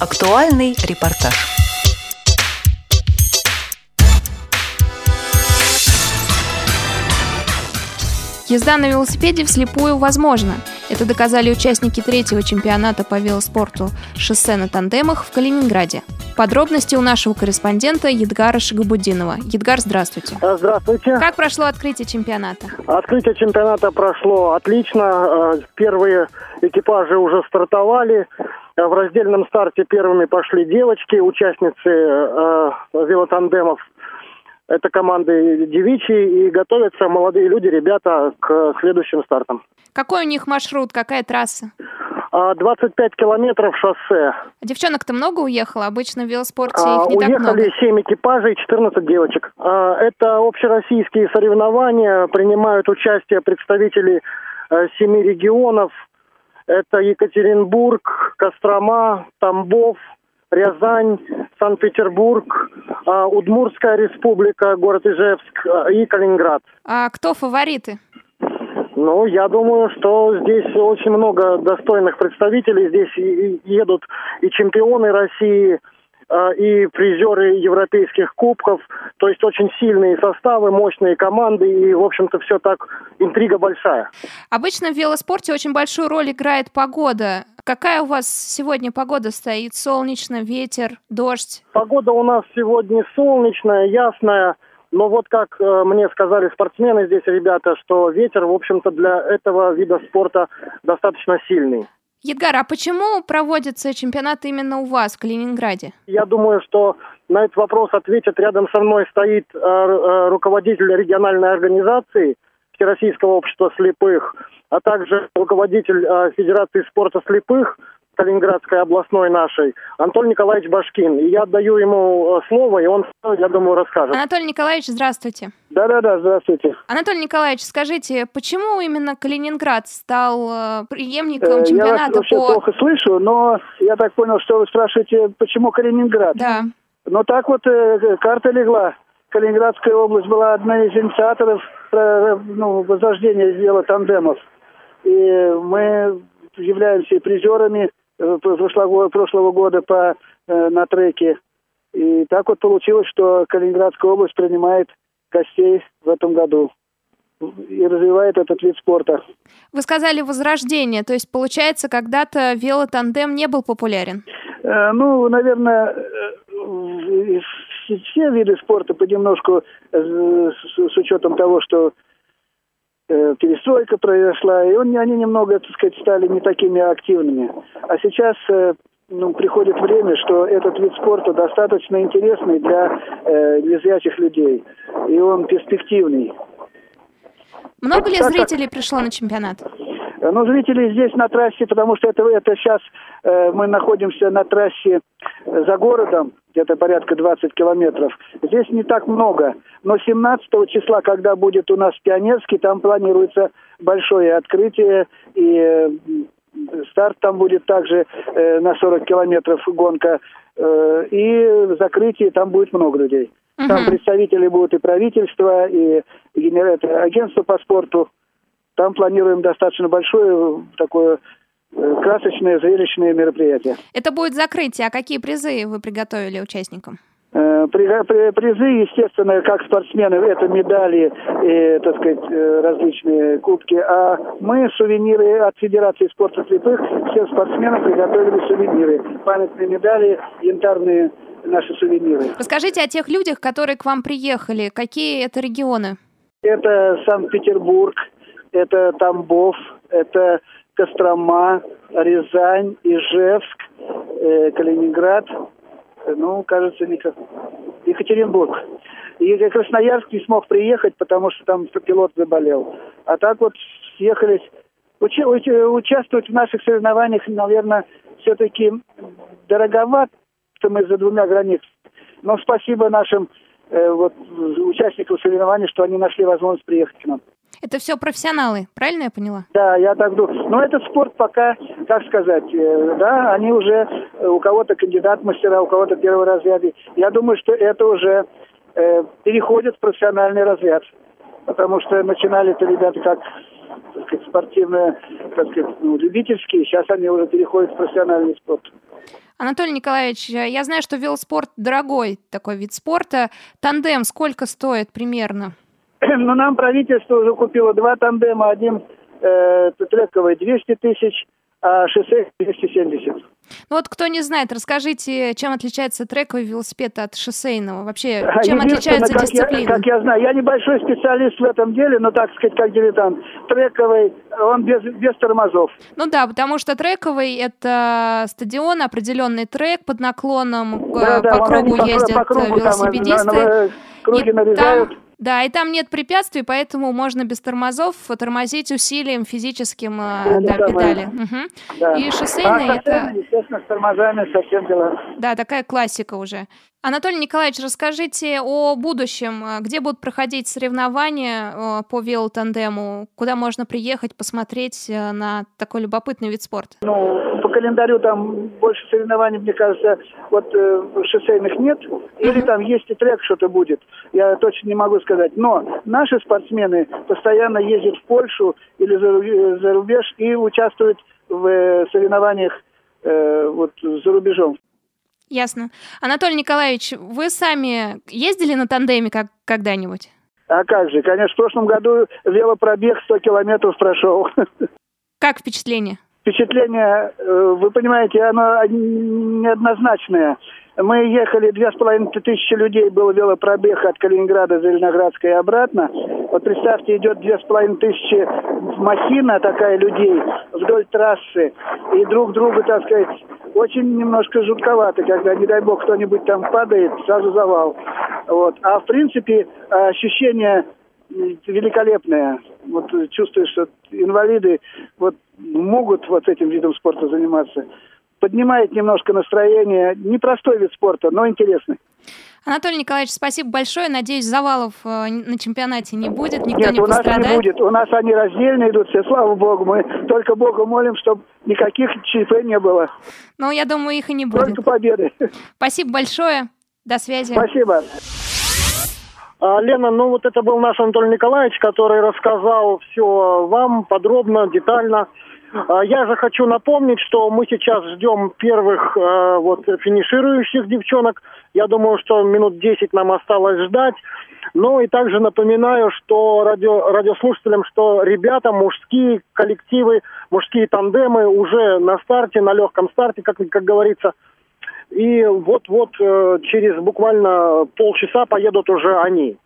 Актуальный репортаж. Езда на велосипеде вслепую возможна. Это доказали участники третьего чемпионата по велоспорту «Шоссе на тандемах» в Калининграде. Подробности у нашего корреспондента Едгара Шагабудинова. Едгар, здравствуйте. А, Здравствуйте. Как прошло открытие чемпионата? Открытие чемпионата прошло отлично. Э, Первые экипажи уже стартовали. Э, В раздельном старте первыми пошли девочки, участницы э, велотандемов. Это команды девичьи, и готовятся молодые люди, ребята, к следующим стартам. Какой у них маршрут, какая трасса? А, 25 километров шоссе. Девчонок-то много уехало? Обычно в велоспорте А, их не так много. Уехали 7 экипажей, 14 девочек. А, Это общероссийские соревнования. Принимают участие представители э, семи регионов. Это Екатеринбург, Кострома, Тамбов, Рязань, Санкт-Петербург, а, Удмуртская республика, город Ижевск а, и Калининград. А кто фавориты? Ну, я думаю, что здесь очень много достойных представителей. Здесь едут и чемпионы России, и призеры европейских кубков. То есть очень сильные составы, мощные команды. И, в общем-то, все так, интрига большая. Обычно в велоспорте очень большую роль играет погода. Какая у вас сегодня погода стоит? Солнечно, ветер, дождь? Погода у нас сегодня солнечная, ясная. Но вот как э, мне сказали спортсмены здесь, ребята, что ветер, в общем-то, для этого вида спорта достаточно сильный. Едгар, а почему проводятся чемпионаты именно у вас, в Калининграде? Я думаю, что на этот вопрос ответит. Рядом со мной стоит э, э, руководитель региональной организации Всероссийского общества слепых, а также руководитель э, Федерации спорта слепых Калининградской областной нашей, Антон Николаевич Башкин. И я отдаю ему э, слово, и он, я думаю, расскажет. Анатолий Николаевич, здравствуйте. Да-да-да, здравствуйте. Анатолий Николаевич, скажите, почему именно Калининград стал э, преемником Э, Я вас чемпионата вообще по... плохо слышу, но я так понял, что вы спрашиваете, почему Калининград. Да. Ну так вот карта легла. Калининградская область была одной из инициаторов ну, возрождения дела тандемов. И мы являемся и призерами прошлого, прошлого года по, э, на треке. И так вот получилось, что Калининградская область принимает гостей в этом году и развивает этот вид спорта. Вы сказали возрождение, то есть, получается, когда-то велотандем не был популярен. Э, Ну, наверное, э, все- виды спорта понемножку, э, с, с учетом того, что э, перестройка произошла, и он- они немного, так сказать, стали не такими активными. А сейчас э, ну, приходит время, что этот вид спорта достаточно интересный для э, незрячих людей, и он перспективный. Много ли Так как- зрителей пришло на чемпионат? Э, Ну, зрители здесь на трассе, потому что это, это сейчас э, мы находимся на трассе э, за городом, где-то порядка 20 километров. Здесь не так много. Но 17 числа, когда будет у нас Пионерский, там планируется большое открытие. И старт там будет также э, на 40 километров гонка. Э, и закрытие там будет много людей. Там Мгм. представители будут и правительства, и, и генера- это агентство по спорту. Там планируем достаточно большое э, такое красочное, зрелищное мероприятие. Это будет закрытие. А какие призы вы приготовили участникам? Э, при- при- Призы, естественно, как спортсмены, это медали и, так сказать, э, различные кубки. А мы сувениры от Федерации спорта слепых, всем спортсменам приготовили сувениры. Памятные медали, янтарные наши сувениры. Расскажите о тех людях, которые к вам приехали. Какие это регионы? Это Санкт-Петербург, это Тамбов, это Кострома, Рязань, Ижевск, э, Калининград, э, ну, кажется, Екатеринбург. И Красноярск не смог приехать, потому что там пилот заболел. А так вот съехались. Уча- уч- участвовать в наших соревнованиях, наверное, все-таки дороговато мы за двумя границами. Но спасибо нашим э, вот, участникам соревнований, что они нашли возможность приехать к нам. Это все профессионалы, правильно я поняла? Да, я так думаю. Но этот спорт пока, как сказать, э, да, они уже, э, у кого-то кандидат мастера, у кого-то первый разряд. Я думаю, что это уже э, переходит в профессиональный разряд. Потому что начинали-то ребята как так сказать, спортивные, так сказать, ну, любительские, сейчас они уже переходят в профессиональный спорт. Анатолий Николаевич, я знаю, что велоспорт дорогой такой вид спорта. Тандем сколько стоит примерно? Ну, нам правительство уже купило два тандема. Один э, трековый 200 тысяч, а шоссе 270. Ну вот кто не знает, расскажите, чем отличается трековый велосипед от шоссейного? Вообще, а, чем отличается как дисциплина? Я, как я знаю, я небольшой специалист в этом деле, но так сказать, как дилетант. Трековый, он без, без тормозов. Ну да, потому что трековый – это стадион, определенный трек под наклоном, да, э, по да, кругу ездят по кругу, велосипедисты. Там, на, на, круги нарезают. Там да, и там нет препятствий, поэтому можно без тормозов тормозить усилием физическим э, да, педали. Угу. Да. И шоссейные а это... естественно, с тормозами совсем дела. Да, такая классика уже. Анатолий Николаевич, расскажите о будущем. Где будут проходить соревнования э, по велотандему? Куда можно приехать, посмотреть э, на такой любопытный вид спорта? Ну, календарю там больше соревнований, мне кажется, вот э, шоссейных нет. Или там есть и трек что-то будет. Я точно не могу сказать. Но наши спортсмены постоянно ездят в Польшу или за, за рубеж и участвуют в э, соревнованиях э, вот за рубежом. Ясно. Анатолий Николаевич, вы сами ездили на тандеме как когда-нибудь? А как же, конечно, в прошлом году велопробег 100 километров прошел. Как впечатление? Впечатление, э, вы понимаете, оно неоднозначное. Мы ехали, две с половиной тысячи людей был велопробег от Калининграда, Зеленоградска и обратно. Вот представьте, идет две с половиной тысячи махина такая людей вдоль трассы. И друг другу, так сказать, очень немножко жутковато, когда, не дай бог, кто-нибудь там падает, сразу завал. Вот. А в принципе ощущение великолепное. Вот чувствуешь, что инвалиды вот могут вот этим видом спорта заниматься поднимает немножко настроение. Непростой вид спорта, но интересный. Анатолий Николаевич, спасибо большое. Надеюсь, завалов э, на чемпионате не будет, никто Нет, не у пострадает. нас не будет. У нас они раздельно идут все, слава богу. Мы только Бога молим, чтобы никаких ЧП не было. Ну, я думаю, их и не будет. Только победы. Спасибо большое. До связи. Спасибо. А, Лена, ну вот это был наш Анатолий Николаевич, который рассказал все вам подробно, детально. А, я же хочу напомнить, что мы сейчас ждем первых э, вот финиширующих девчонок. Я думаю, что минут 10 нам осталось ждать. Ну и также напоминаю, что радио, радиослушателям, что ребята, мужские коллективы, мужские тандемы уже на старте, на легком старте, как, как говорится. И вот-вот э, через буквально полчаса поедут уже они.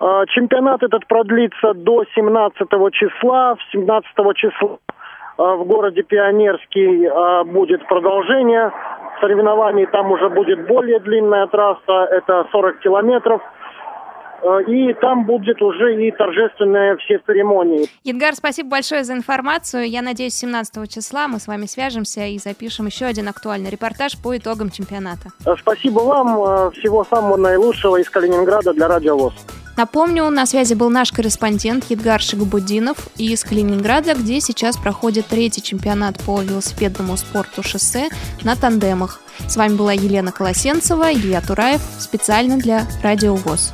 Э, чемпионат этот продлится до 17 числа. В 17 числа а, в городе Пионерский будет продолжение соревнований. Там уже будет более длинная трасса, это 40 километров. А, и там будет уже и торжественные все церемонии. Едгар, спасибо большое за информацию. Я надеюсь, 17 числа мы с вами свяжемся и запишем еще один актуальный репортаж по итогам чемпионата. Спасибо вам. Всего самого наилучшего из Калининграда для Радио ВОЗ. Напомню, на связи был наш корреспондент Едгар Шигабудинов из Калининграда, где сейчас проходит третий чемпионат по велосипедному спорту шоссе на тандемах. С вами была Елена Колосенцева, Илья Тураев, специально для Радио ВОЗ.